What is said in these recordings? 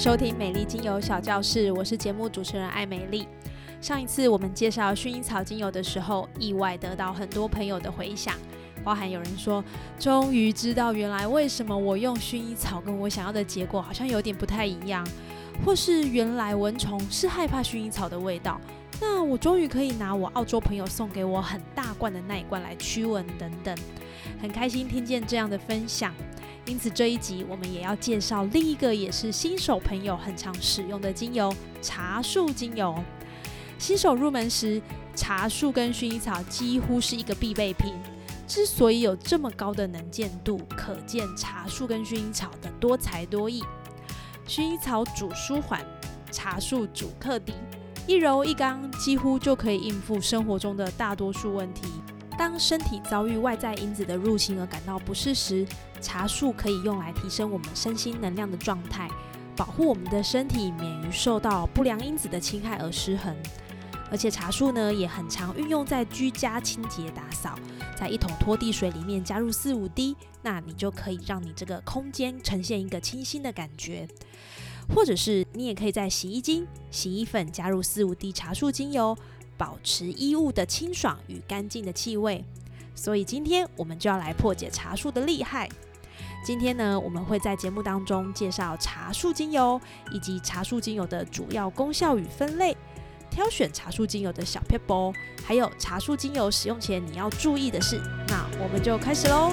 收听美丽精油小教室，我是节目主持人艾美丽。上一次我们介绍薰衣草精油的时候，意外得到很多朋友的回响，包含有人说，终于知道原来为什么我用薰衣草跟我想要的结果好像有点不太一样，或是原来蚊虫是害怕薰衣草的味道，那我终于可以拿我澳洲朋友送给我很大罐的那一罐来驱蚊等等，很开心听见这样的分享。因此这一集我们也要介绍另一个也是新手朋友很常使用的精油——茶树精油。新手入门时，茶树跟薰衣草几乎是一个必备品。之所以有这么高的能见度，可见茶树跟薰衣草的多才多艺。薰衣草主舒缓，茶树主克敌，一柔一刚，几乎就可以应付生活中的大多数问题。当身体遭遇外在因子的入侵而感到不适时，茶树可以用来提升我们身心能量的状态，保护我们的身体免于受到不良因子的侵害而失衡。而且茶树呢也很常运用在居家清洁打扫，在一桶拖地水里面加入四五滴，那你就可以让你这个空间呈现一个清新的感觉。或者是你也可以在洗衣精、洗衣粉加入四五滴茶树精油。保持衣物的清爽与干净的气味，所以今天我们就要来破解茶树的厉害。今天呢，我们会在节目当中介绍茶树精油以及茶树精油的主要功效与分类，挑选茶树精油的小撇步，还有茶树精油使用前你要注意的事。那我们就开始喽。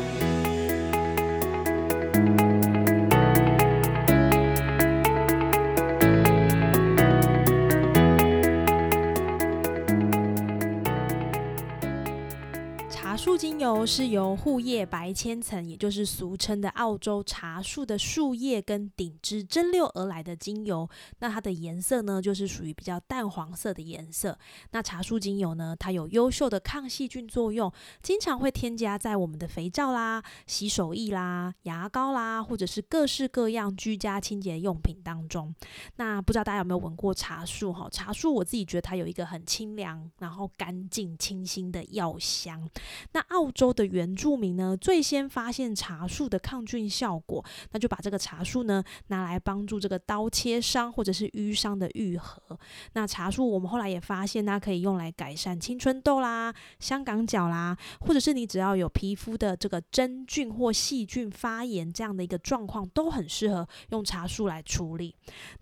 精油是由护叶白千层，也就是俗称的澳洲茶树的树叶跟顶枝蒸馏而来的精油。那它的颜色呢，就是属于比较淡黄色的颜色。那茶树精油呢，它有优秀的抗细菌作用，经常会添加在我们的肥皂啦、洗手液啦、牙膏啦，或者是各式各样居家清洁用品当中。那不知道大家有没有闻过茶树？哈，茶树我自己觉得它有一个很清凉、然后干净、清新的药香。那澳洲的原住民呢，最先发现茶树的抗菌效果，那就把这个茶树呢拿来帮助这个刀切伤或者是淤伤的愈合。那茶树我们后来也发现，它可以用来改善青春痘啦、香港脚啦，或者是你只要有皮肤的这个真菌或细菌发炎这样的一个状况，都很适合用茶树来处理。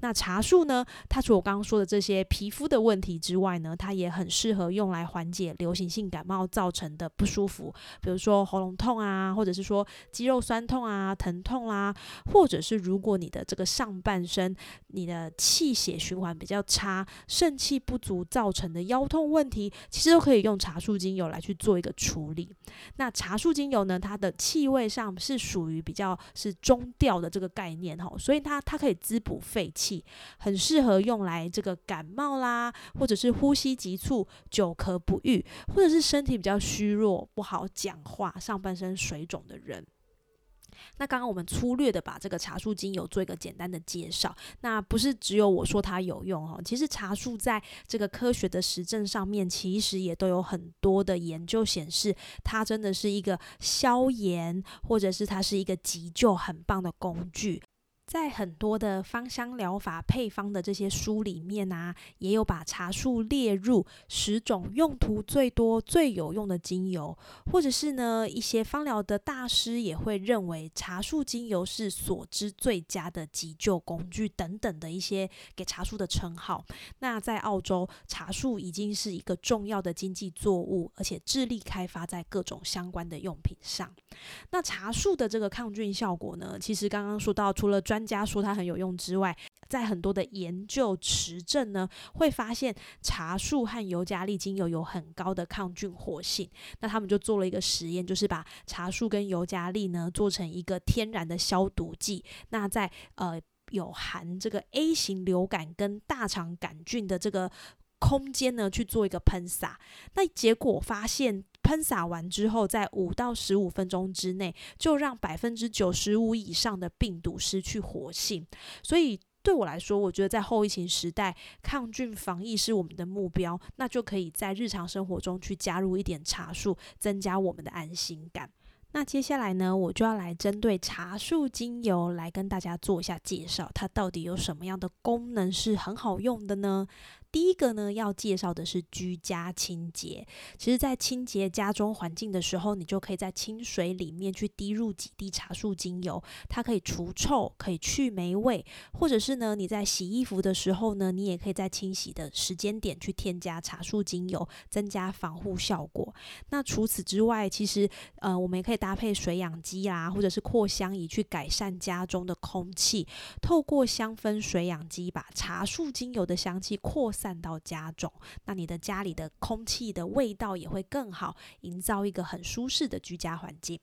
那茶树呢，它除了我刚刚说的这些皮肤的问题之外呢，它也很适合用来缓解流行性感冒造成的不舒服。比如说喉咙痛啊，或者是说肌肉酸痛啊、疼痛啦，或者是如果你的这个上半身你的气血循环比较差、肾气不足造成的腰痛问题，其实都可以用茶树精油来去做一个处理。那茶树精油呢，它的气味上是属于比较是中调的这个概念哈，所以它它可以滋补肺气，很适合用来这个感冒啦，或者是呼吸急促、久咳不愈，或者是身体比较虚弱不。好讲话，上半身水肿的人。那刚刚我们粗略的把这个茶树精油做一个简单的介绍。那不是只有我说它有用哦，其实茶树在这个科学的实证上面，其实也都有很多的研究显示，它真的是一个消炎，或者是它是一个急救很棒的工具。在很多的芳香疗法配方的这些书里面啊，也有把茶树列入十种用途最多、最有用的精油，或者是呢，一些芳疗的大师也会认为茶树精油是所知最佳的急救工具等等的一些给茶树的称号。那在澳洲，茶树已经是一个重要的经济作物，而且致力开发在各种相关的用品上。那茶树的这个抗菌效果呢，其实刚刚说到，除了专家说它很有用之外，在很多的研究实证呢，会发现茶树和尤加利精油有很高的抗菌活性。那他们就做了一个实验，就是把茶树跟尤加利呢做成一个天然的消毒剂。那在呃有含这个 A 型流感跟大肠杆菌的这个空间呢去做一个喷洒。那结果发现，喷洒完之后，在五到十五分钟之内，就让百分之九十五以上的病毒失去活性。所以对我来说，我觉得在后疫情时代，抗菌防疫是我们的目标，那就可以在日常生活中去加入一点茶树，增加我们的安心感。那接下来呢，我就要来针对茶树精油来跟大家做一下介绍，它到底有什么样的功能是很好用的呢？第一个呢，要介绍的是居家清洁。其实，在清洁家中环境的时候，你就可以在清水里面去滴入几滴茶树精油，它可以除臭，可以去霉味。或者是呢，你在洗衣服的时候呢，你也可以在清洗的时间点去添加茶树精油，增加防护效果。那除此之外，其实呃，我们也可以搭配水养机啊，或者是扩香仪去改善家中的空气。透过香氛水养机，把茶树精油的香气扩散。散到家中，那你的家里的空气的味道也会更好，营造一个很舒适的居家环境。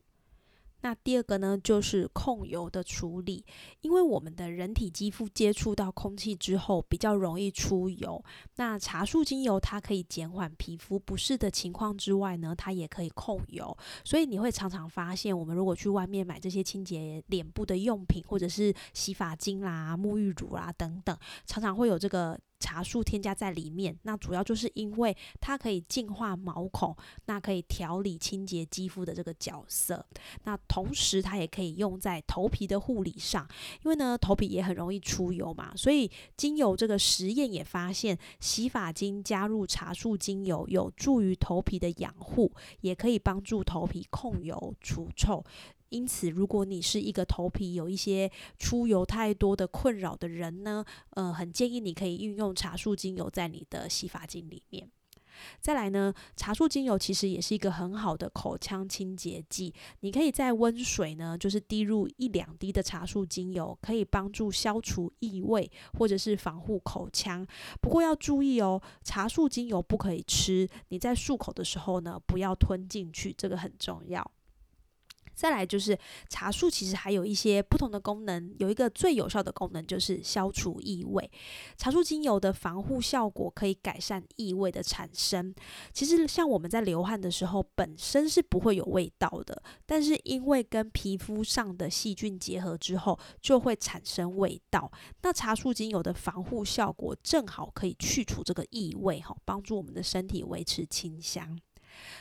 那第二个呢，就是控油的处理，因为我们的人体肌肤接触到空气之后，比较容易出油。那茶树精油它可以减缓皮肤不适的情况之外呢，它也可以控油。所以你会常常发现，我们如果去外面买这些清洁脸部的用品，或者是洗发精啦、沐浴乳啦等等，常常会有这个。茶树添加在里面，那主要就是因为它可以净化毛孔，那可以调理清洁肌肤的这个角色。那同时它也可以用在头皮的护理上，因为呢头皮也很容易出油嘛，所以精油这个实验也发现，洗发精加入茶树精油有助于头皮的养护，也可以帮助头皮控油除臭。因此，如果你是一个头皮有一些出油太多的困扰的人呢，呃，很建议你可以运用茶树精油在你的洗发精里面。再来呢，茶树精油其实也是一个很好的口腔清洁剂，你可以在温水呢，就是滴入一两滴的茶树精油，可以帮助消除异味或者是防护口腔。不过要注意哦，茶树精油不可以吃，你在漱口的时候呢，不要吞进去，这个很重要。再来就是茶树，其实还有一些不同的功能。有一个最有效的功能就是消除异味。茶树精油的防护效果可以改善异味的产生。其实像我们在流汗的时候，本身是不会有味道的，但是因为跟皮肤上的细菌结合之后，就会产生味道。那茶树精油的防护效果正好可以去除这个异味，哈，帮助我们的身体维持清香。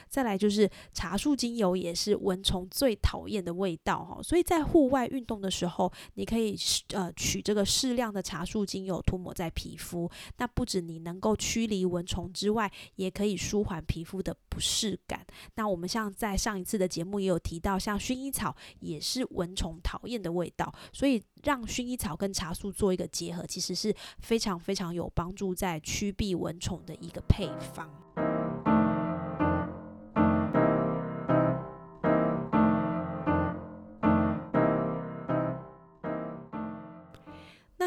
再来就是茶树精油，也是蚊虫最讨厌的味道哈，所以在户外运动的时候，你可以呃取这个适量的茶树精油涂抹在皮肤，那不止你能够驱离蚊虫之外，也可以舒缓皮肤的不适感。那我们像在上一次的节目也有提到，像薰衣草也是蚊虫讨厌的味道，所以让薰衣草跟茶树做一个结合，其实是非常非常有帮助在驱避蚊虫的一个配方。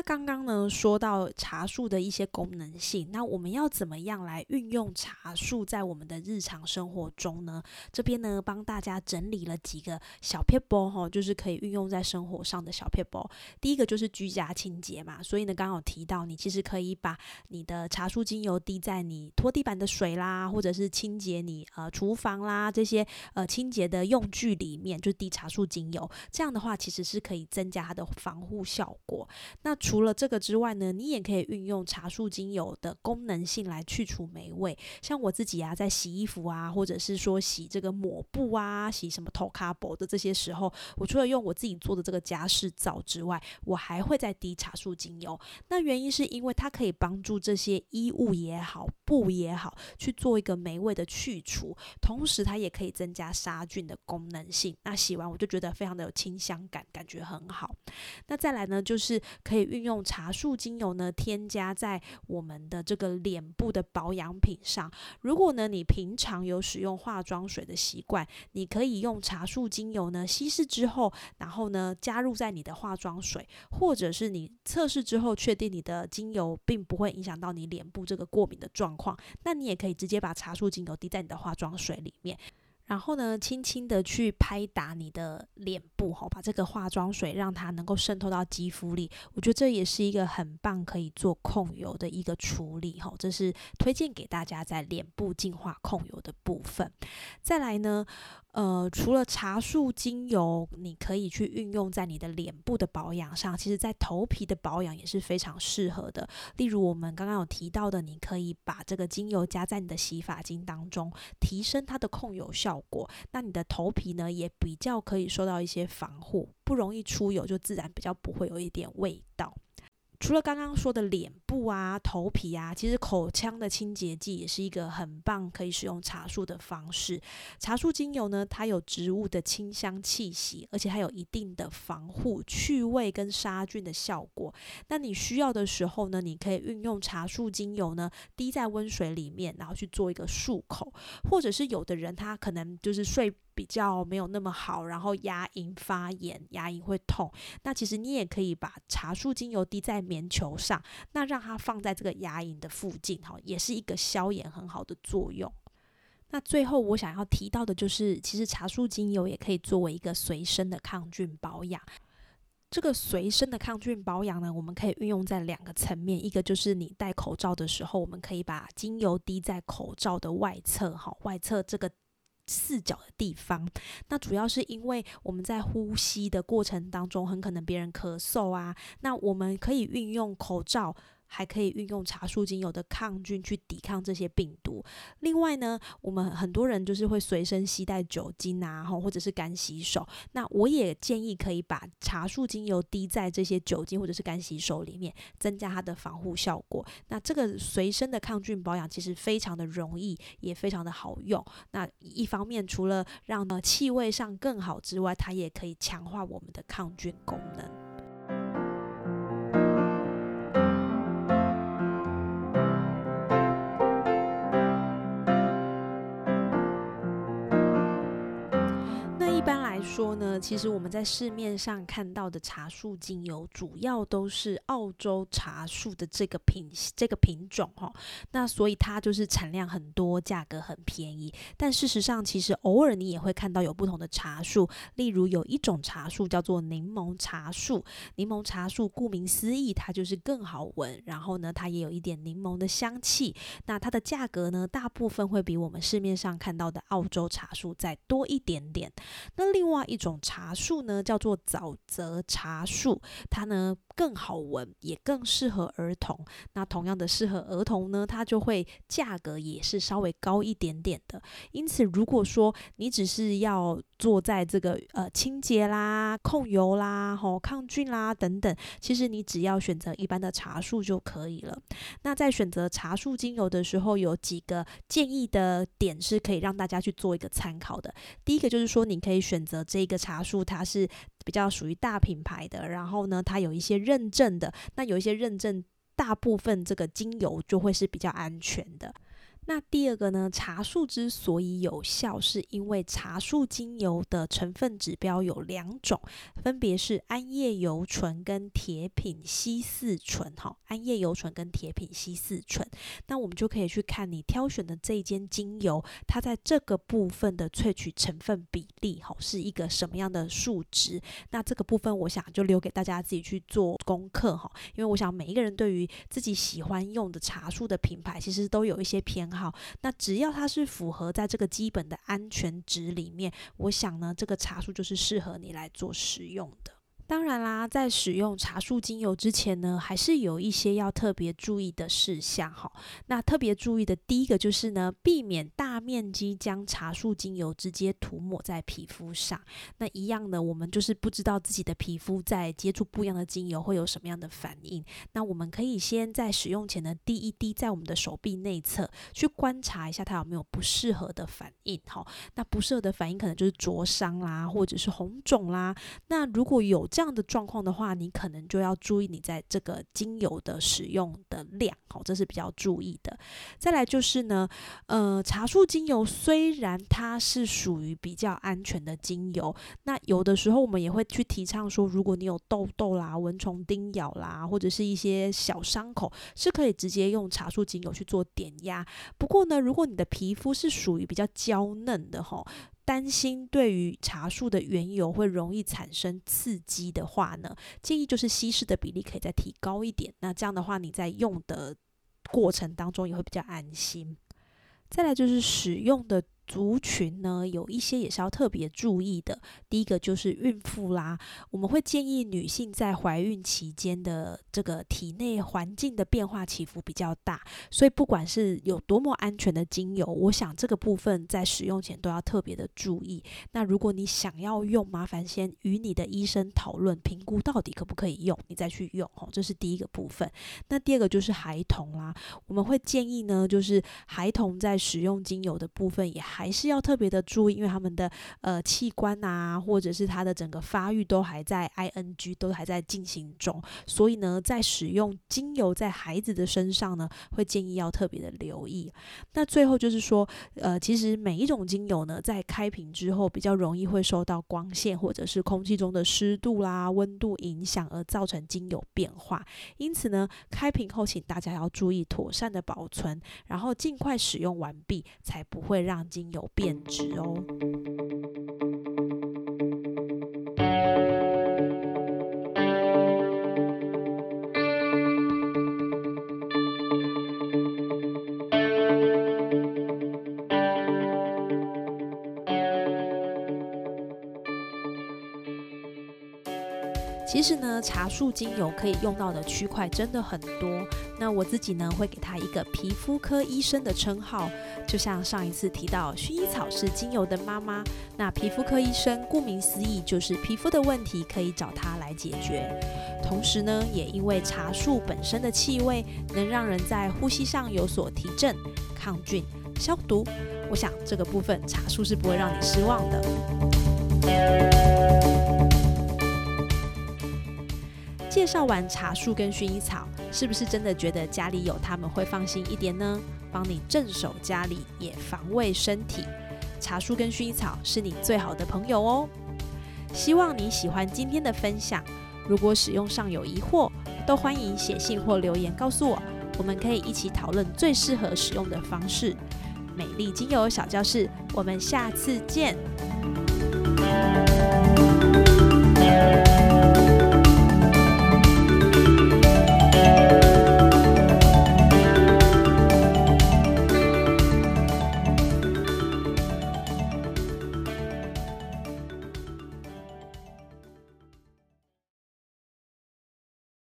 刚刚呢，说到茶树的一些功能性，那我们要怎么样来运用茶树在我们的日常生活中呢？这边呢，帮大家整理了几个小撇步哈，就是可以运用在生活上的小撇步。第一个就是居家清洁嘛，所以呢，刚好提到你其实可以把你的茶树精油滴在你拖地板的水啦，或者是清洁你呃厨房啦这些呃清洁的用具里面，就滴茶树精油。这样的话，其实是可以增加它的防护效果。那除除了这个之外呢，你也可以运用茶树精油的功能性来去除霉味。像我自己啊，在洗衣服啊，或者是说洗这个抹布啊，洗什么头卡布的这些时候，我除了用我自己做的这个家事皂之外，我还会再滴茶树精油。那原因是因为它可以帮助这些衣物也好，布也好，去做一个霉味的去除，同时它也可以增加杀菌的功能性。那洗完我就觉得非常的有清香感，感觉很好。那再来呢，就是可以。运用茶树精油呢，添加在我们的这个脸部的保养品上。如果呢，你平常有使用化妆水的习惯，你可以用茶树精油呢稀释之后，然后呢加入在你的化妆水，或者是你测试之后确定你的精油并不会影响到你脸部这个过敏的状况，那你也可以直接把茶树精油滴在你的化妆水里面。然后呢，轻轻的去拍打你的脸部，哈，把这个化妆水让它能够渗透到肌肤里。我觉得这也是一个很棒可以做控油的一个处理，哈，这是推荐给大家在脸部净化控油的部分。再来呢。呃，除了茶树精油，你可以去运用在你的脸部的保养上，其实在头皮的保养也是非常适合的。例如我们刚刚有提到的，你可以把这个精油加在你的洗发精当中，提升它的控油效果。那你的头皮呢，也比较可以受到一些防护，不容易出油，就自然比较不会有一点味道。除了刚刚说的脸部啊、头皮啊，其实口腔的清洁剂也是一个很棒可以使用茶树的方式。茶树精油呢，它有植物的清香气息，而且它有一定的防护、去味跟杀菌的效果。那你需要的时候呢，你可以运用茶树精油呢，滴在温水里面，然后去做一个漱口，或者是有的人他可能就是睡。比较没有那么好，然后牙龈发炎，牙龈会痛。那其实你也可以把茶树精油滴在棉球上，那让它放在这个牙龈的附近，哈，也是一个消炎很好的作用。那最后我想要提到的就是，其实茶树精油也可以作为一个随身的抗菌保养。这个随身的抗菌保养呢，我们可以运用在两个层面，一个就是你戴口罩的时候，我们可以把精油滴在口罩的外侧，哈，外侧这个。四角的地方，那主要是因为我们在呼吸的过程当中，很可能别人咳嗽啊，那我们可以运用口罩。还可以运用茶树精油的抗菌去抵抗这些病毒。另外呢，我们很多人就是会随身携带酒精啊，或者是干洗手。那我也建议可以把茶树精油滴在这些酒精或者是干洗手里面，增加它的防护效果。那这个随身的抗菌保养其实非常的容易，也非常的好用。那一方面除了让呢气味上更好之外，它也可以强化我们的抗菌功能。说呢，其实我们在市面上看到的茶树精油，主要都是澳洲茶树的这个品这个品种哈。那所以它就是产量很多，价格很便宜。但事实上，其实偶尔你也会看到有不同的茶树，例如有一种茶树叫做柠檬茶树。柠檬茶树顾名思义，它就是更好闻，然后呢，它也有一点柠檬的香气。那它的价格呢，大部分会比我们市面上看到的澳洲茶树再多一点点。那另外一种茶树呢，叫做沼泽茶树，它呢更好闻，也更适合儿童。那同样的适合儿童呢，它就会价格也是稍微高一点点的。因此，如果说你只是要做在这个呃清洁啦、控油啦、吼抗菌啦等等，其实你只要选择一般的茶树就可以了。那在选择茶树精油的时候，有几个建议的点是可以让大家去做一个参考的。第一个就是说，你可以选择。这个茶树它是比较属于大品牌的，然后呢，它有一些认证的，那有一些认证，大部分这个精油就会是比较安全的。那第二个呢？茶树之所以有效，是因为茶树精油的成分指标有两种，分别是桉叶油醇跟铁品烯四醇。哈，桉叶油醇跟铁品烯四醇。那我们就可以去看你挑选的这一间精油，它在这个部分的萃取成分比例，哈，是一个什么样的数值？那这个部分，我想就留给大家自己去做功课，哈。因为我想每一个人对于自己喜欢用的茶树的品牌，其实都有一些偏。好，那只要它是符合在这个基本的安全值里面，我想呢，这个茶树就是适合你来做使用的。当然啦，在使用茶树精油之前呢，还是有一些要特别注意的事项哈。那特别注意的第一个就是呢，避免大面积将茶树精油直接涂抹在皮肤上。那一样的，我们就是不知道自己的皮肤在接触不一样的精油会有什么样的反应。那我们可以先在使用前呢滴一滴在我们的手臂内侧，去观察一下它有没有不适合的反应哈。那不适合的反应可能就是灼伤啦，或者是红肿啦。那如果有这样的状况的话，你可能就要注意你在这个精油的使用的量，好，这是比较注意的。再来就是呢，呃，茶树精油虽然它是属于比较安全的精油，那有的时候我们也会去提倡说，如果你有痘痘啦、蚊虫叮咬啦，或者是一些小伤口，是可以直接用茶树精油去做点压。不过呢，如果你的皮肤是属于比较娇嫩的哈。担心对于茶树的原油会容易产生刺激的话呢，建议就是稀释的比例可以再提高一点。那这样的话，你在用的过程当中也会比较安心。再来就是使用的。族群呢，有一些也是要特别注意的。第一个就是孕妇啦，我们会建议女性在怀孕期间的这个体内环境的变化起伏比较大，所以不管是有多么安全的精油，我想这个部分在使用前都要特别的注意。那如果你想要用，麻烦先与你的医生讨论评估到底可不可以用，你再去用哦。这是第一个部分。那第二个就是孩童啦，我们会建议呢，就是孩童在使用精油的部分也。还是要特别的注意，因为他们的呃器官啊，或者是他的整个发育都还在 ing 都还在进行中，所以呢，在使用精油在孩子的身上呢，会建议要特别的留意。那最后就是说，呃，其实每一种精油呢，在开瓶之后比较容易会受到光线或者是空气中的湿度啦、温度影响而造成精油变化，因此呢，开瓶后请大家要注意妥善的保存，然后尽快使用完毕，才不会让精有变质哦。其实呢，茶树精油可以用到的区块真的很多。那我自己呢，会给它一个皮肤科医生的称号。就像上一次提到，薰衣草是精油的妈妈。那皮肤科医生顾名思义，就是皮肤的问题可以找他来解决。同时呢，也因为茶树本身的气味能让人在呼吸上有所提振、抗菌、消毒。我想这个部分茶树是不会让你失望的。介绍完茶树跟薰衣草，是不是真的觉得家里有它们会放心一点呢？帮你镇守家里，也防卫身体。茶树跟薰衣草是你最好的朋友哦。希望你喜欢今天的分享。如果使用上有疑惑，都欢迎写信或留言告诉我，我们可以一起讨论最适合使用的方式。美丽精油小教室，我们下次见。